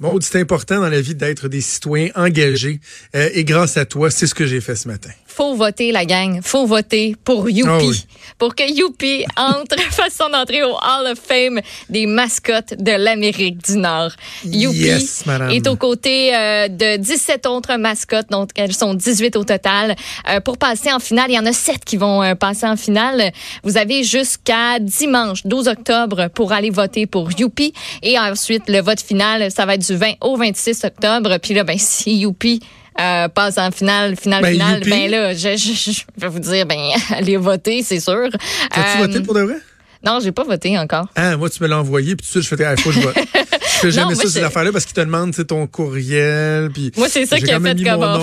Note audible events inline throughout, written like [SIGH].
Maud, c'est important dans la vie d'être des citoyens engagés. Euh, et grâce à toi, c'est ce que j'ai fait ce matin. Faut voter, la gang. Faut voter pour Youpi. Ah oui. Pour que Youpi entre, [LAUGHS] fasse son entrée au Hall of Fame des mascottes de l'Amérique du Nord. Youpi Yes, est aux côtés euh, de 17 autres mascottes, donc elles sont 18 au total. Euh, pour passer en finale, il y en a 7 qui vont euh, passer en finale. Vous avez jusqu'à dimanche 12 octobre pour aller voter pour Youpi. Et ensuite, le vote final, ça va être du 20 au 26 octobre. Puis là, ben, si Youpi euh, passe en finale, finale, Ben, finale, youpi. ben là, je, je, je vais vous dire, ben, [LAUGHS] allez voter, c'est sûr. As-tu Euh, voté pour de vrai? Non, j'ai pas voté encore. Ah, moi, tu me l'as envoyé, puis tout de suite, je fais, ah, faut que je vote. [LAUGHS] Je fais jamais ça, ces affaires-là, parce qu'ils te demandent ton courriel. Puis Moi, c'est ça qui a fait comme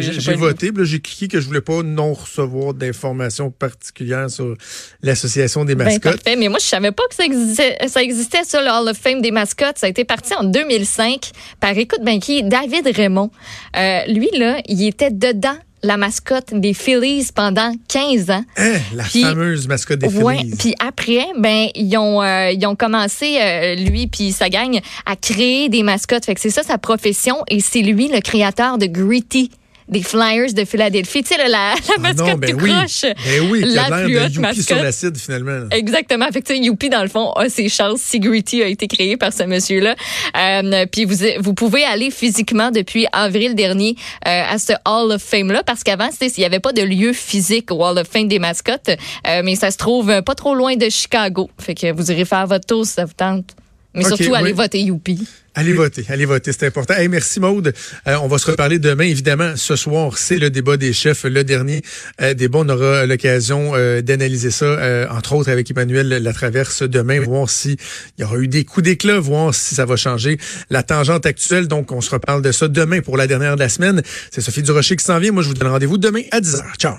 j'ai- voté, puis là, j'ai cliqué que je voulais pas non recevoir d'informations particulières sur l'association des Ben, mascottes. parfait. Mais moi, je savais pas que ça existait, ça existait, ça, le Hall of Fame des mascottes. Ça a été parti en 2005 par, écoute, ben, qui? David Raymond. Euh, lui, là, il était dedans la mascotte des Phillies pendant 15 ans. Hein, la Puis- fameuse mascotte des Ouais, Phillies. puis après, ben ils ont euh, ils ont commencé euh, lui puis sa gang à créer des mascottes. Fait que c'est ça sa profession et c'est lui le créateur de Gritty des Flyers de Philadelphie. Tu sais là, la, la Ah mascotte non, ben tout oui. croche. Ben oui, qui la a l'air plus de haute Youpi mascotte. sur l'acide, finalement. Exactement. Fait que, Youpi, dans le fond, a ses chances si Gritty a été créé par ce monsieur-là. Euh, puis vous, vous pouvez aller physiquement depuis avril dernier euh, à ce Hall of Fame-là, parce qu'avant, il n'y avait pas de lieu physique au Hall of Fame des mascottes, euh, mais ça se trouve euh, pas trop loin de Chicago. Fait que vous irez faire votre tour si ça vous tente. Mais surtout, allez oui. voter Youpi. Allez voter, allez voter, c'est important. Hey, merci Maude. Euh, on va se reparler demain. Évidemment, ce soir, c'est le débat des chefs, le dernier euh, débat. On aura l'occasion euh, d'analyser ça, euh, entre autres avec Emmanuel Latraverse demain, voir si il y aura eu des coups d'éclat, voir si ça va changer la tangente actuelle. Donc, on se reparle de ça demain pour la dernière de la semaine. C'est Sophie Durocher qui s'en vient. Moi, je vous donne rendez-vous demain à 10h. Ciao.